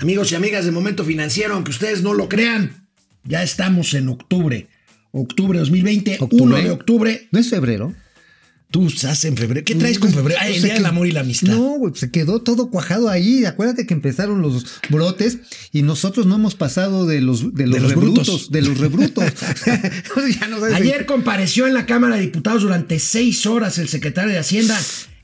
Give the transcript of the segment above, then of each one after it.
Amigos y amigas de Momento Financiero, aunque ustedes no lo crean, ya estamos en octubre. Octubre 2020, ¿Octubre? 1 de octubre. ¿No es febrero? Tú estás en febrero. ¿Qué traes con febrero? Ah, el día del amor y la amistad. No, güey, se quedó todo cuajado ahí. Acuérdate que empezaron los brotes y nosotros no hemos pasado de los, de los, los rebrutos, brutos. de los rebrutos. Ya no sabes- Ayer compareció en la Cámara de Diputados durante seis horas el secretario de Hacienda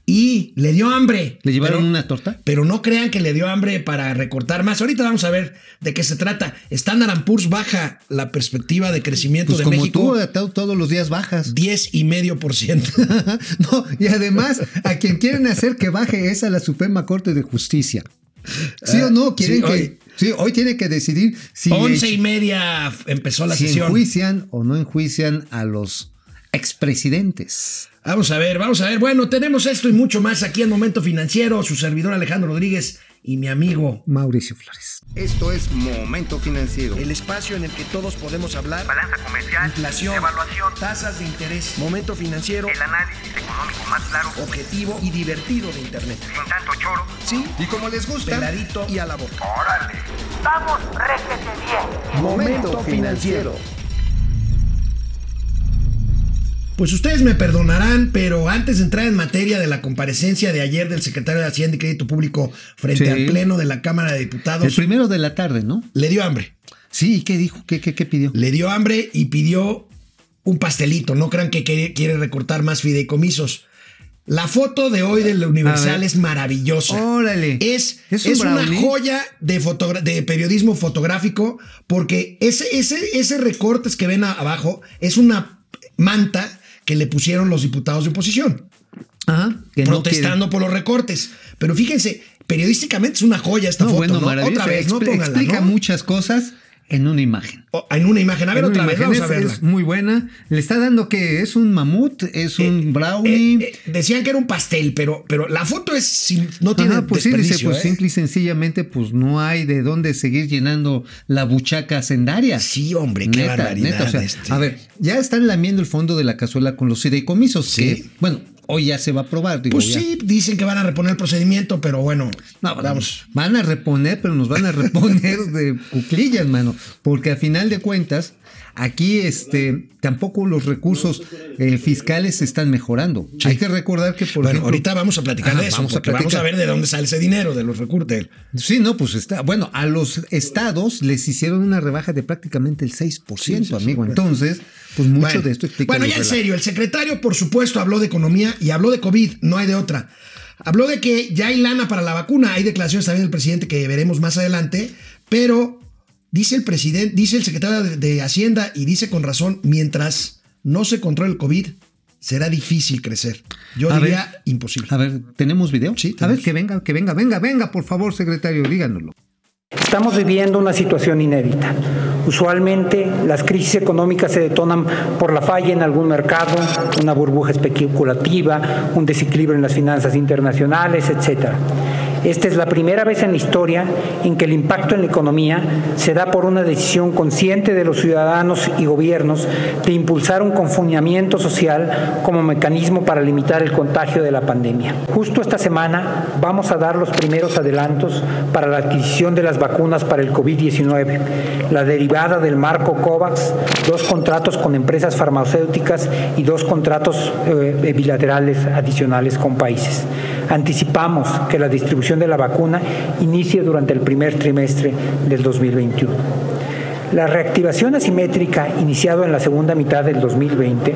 y le dio hambre. ¿Le llevaron Pero- una torta? Pero no crean que le dio hambre para recortar más. Ahorita vamos a ver de qué se trata. Standard Poor's baja la perspectiva de crecimiento Pues de como México tú, to- todos los días bajas. 10 y medio por ciento. no, y además, a quien quieren hacer que baje es a la Suprema Corte de Justicia. ¿Sí o no? Quieren sí, que. hoy- sí, hoy tiene que decidir si, Once y media empezó la si sesión. enjuician o no enjuician a los expresidentes. Vamos a ver, vamos a ver. Bueno, tenemos esto y mucho más aquí en Momento Financiero. Su servidor Alejandro Rodríguez y mi amigo. Mauricio Flores. Esto es Momento Financiero. El espacio en el que todos podemos hablar. balanza comercial, Inflación, evaluación, tasas de interés, momento financiero, el análisis económico más claro, objetivo y divertido de Internet. sin tanto choro. Sí, Y como les gusta, peladito y a la boca. ¡Órale! ¡Vamos, réjete bien! Momento Financiero. Pues ustedes me perdonarán, pero antes de entrar en materia de la comparecencia de ayer del secretario de Hacienda y Crédito Público frente Sí. al Pleno de la Cámara de El Diputados, primero de la tarde, ¿no? le dio hambre. Sí, ¿qué dijo? ¿Qué, qué, qué pidió? Le dio hambre y pidió un pastelito. No crean que quiere, recortar más fideicomisos. La foto de hoy del Universal ver. es maravillosa. Órale. Es, ¿Es es, un una joya de, de periodismo fotográfico porque ese, ese, ese recortes que ven abajo es una manta que le pusieron los diputados de oposición, Ajá, que no protestando por los recortes. Pero fíjense, periodísticamente es una joya esta No, foto. bueno, ¿no? Otra vez, ¿no? Explica muchas cosas en una imagen. O- En una imagen. A ver En otra vez, vamos a verla. Es muy buena. Le está dando que es un mamut, es un brownie. Eh, eh, decían que era un pastel, pero, pero la foto es sin- no tiene pues sí, dice, pues ¿eh? simple y sencillamente, pues no hay de dónde seguir llenando la buchaca sendaria. Sí, hombre, qué barbaridad, o sea, este. A ver, ya están lamiendo el fondo de la cazuela con los fideicomisos, Sí. que, bueno, hoy ya se va a aprobar. Digo, Pues ya. sí, dicen que van a reponer el procedimiento, pero bueno, No, vamos. Van a reponer, pero nos van a reponer de cuclillas, mano. Porque a final de cuentas, aquí este, tampoco los recursos eh, fiscales se están mejorando. Hay que recordar que, por bueno, ejemplo. ahorita vamos a platicar Ajá, de eso, vamos a porque vamos a platicar. ver de dónde sale ese dinero, de los recortes. Sí, no, pues está. Bueno, a los estados les hicieron una rebaja de prácticamente el 6%, Sí, amigo. Entonces, pues mucho Bueno, de esto explica. Bueno, ya en serio, el secretario, por supuesto, habló de economía y habló de COVID, no hay de otra. Habló de que ya hay lana para la vacuna, hay declaraciones también del presidente que veremos más adelante, pero dice el presidente, dice el secretario de, Hacienda y dice con razón, mientras no se controle el COVID, será difícil crecer. Yo A diría ver. imposible. A ver, ¿tenemos video? Sí, A ver, que venga, que venga, venga, venga, por favor, secretario, díganoslo. Estamos viviendo una situación inédita. Usualmente las crisis económicas se detonan por la falla en algún mercado, una burbuja especulativa, un desequilibrio en las finanzas internacionales, etc. Esta es la primera vez en la historia en que el impacto en la economía se da por una decisión consciente de los ciudadanos y gobiernos de impulsar un confinamiento social como mecanismo para limitar el contagio de la pandemia. Justo esta semana vamos a dar los primeros adelantos para la adquisición de las vacunas para el COVID-19, la derivada del marco COVAX, dos contratos con empresas farmacéuticas y dos contratos eh, bilaterales adicionales con países. Anticipamos que la distribución de la vacuna inicie durante el primer trimestre del 2021. La reactivación asimétrica iniciado en la segunda mitad del 2020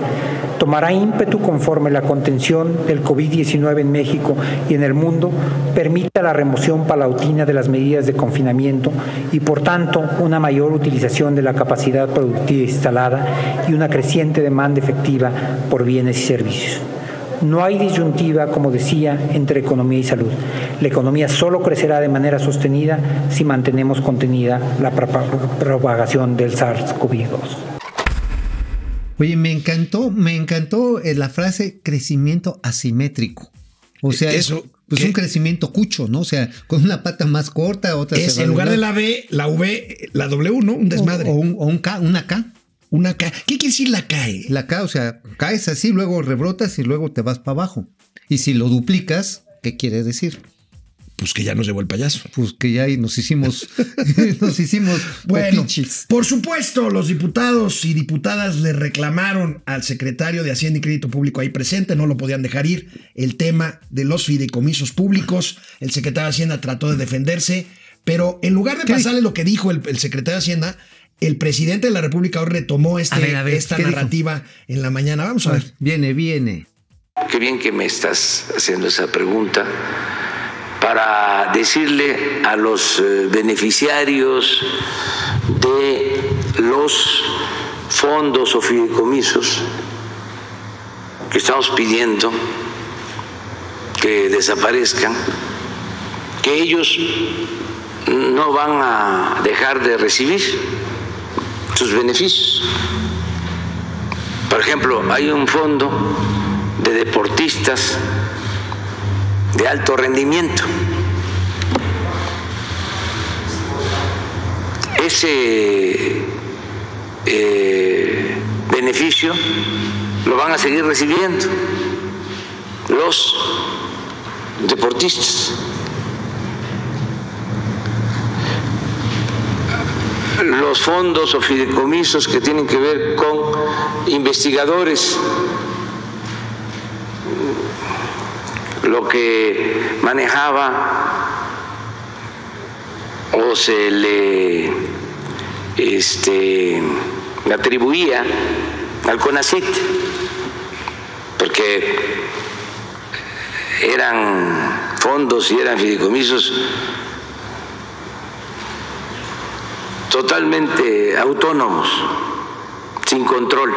tomará ímpetu conforme la contención del COVID-19 en México y en el mundo permita la remoción palautina de las medidas de confinamiento y por tanto una mayor utilización de la capacidad productiva instalada y una creciente demanda efectiva por bienes y servicios. No hay disyuntiva, como decía, entre economía y salud. La economía solo crecerá de manera sostenida si mantenemos contenida la propa- propagación del SARS-CoV-2. Oye, me encantó, me encantó eh, la frase crecimiento asimétrico. O sea, Eso, pues ¿qué? un crecimiento cucho, ¿no? O sea, con una pata más corta, otra se Es va en lugar de la B, la V, la W, ¿no? Un desmadre. O, o un, o un K, una K. Una K. ¿Qué quiere decir la eh? La K, o sea, caes así, luego rebrotas y luego te vas para abajo. Y si lo duplicas, ¿qué quiere decir? Pues que ya nos llevó el payaso. Pues que ya nos hicimos, nos hicimos Bueno, por supuesto, los diputados y diputadas le reclamaron al secretario de Hacienda y Crédito Público ahí presente, no lo podían dejar ir, el tema de los fideicomisos públicos. El secretario de Hacienda trató de defenderse, pero en lugar de ¿Qué pasarle lo que dijo el, el secretario de Hacienda, el presidente de la República hoy retomó este, A ver, a ver, esta narrativa en la mañana. Vamos a ver. Viene, viene. Qué bien que me estás haciendo esa pregunta para decirle a los eh, beneficiarios de los fondos o fideicomisos que estamos pidiendo que desaparezcan, que ellos no van a dejar de recibir sus beneficios. Por ejemplo, hay un fondo de deportistas de alto rendimiento. Ese eh, beneficio lo van a seguir recibiendo los deportistas. Los fondos o fideicomisos que tienen que ver con investigadores. Lo que manejaba o se le este, atribuía al CONACYT, porque eran fondos y eran fideicomisos totalmente autónomos, sin control.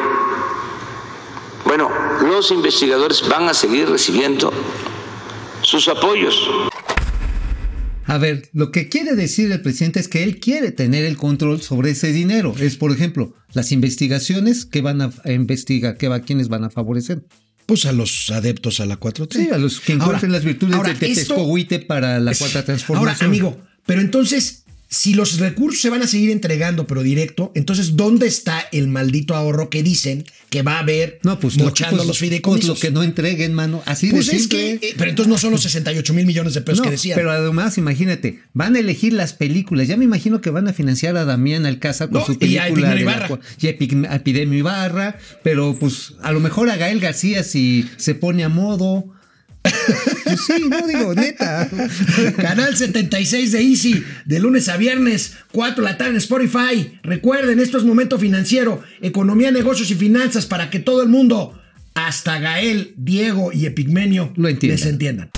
Bueno, los investigadores van a seguir recibiendo sus apoyos. A ver, lo que quiere decir el presidente es que él quiere tener el control sobre ese dinero. Es, por ejemplo, las investigaciones que van a investigar, que va, quiénes van a favorecer. Pues a los adeptos a la 4T. Sí, a los que encuentren Ahora- las virtudes ahora, de Tepescohuite para la cuarta transformación. Ahora, amigo, pero entonces, si los recursos se van a seguir entregando, pero directo, entonces, ¿dónde está el maldito ahorro que dicen que va a haber no, pues, mochando pues, los fideicomisos? pues lo que no entreguen, mano. Así Pues de es simple. que, eh, pero entonces no son los 68 mil millones de pesos No, que decían. pero además, imagínate, van a elegir las películas. Ya me imagino que van a financiar a Damián Alcázar con No, su y a película. Ibarra. y a Epi- a Epidemio Ibarra, pero pues a lo mejor a Gael García si se pone a modo. Pues sí, no digo, neta. Canal 76 de Easy, de lunes a viernes, 4 de la tarde en Spotify. Recuerden, esto es Momento Financiero, economía, negocios y finanzas para que todo el mundo, hasta Gael, Diego y Epigmenio, Lo entiendan. les entiendan.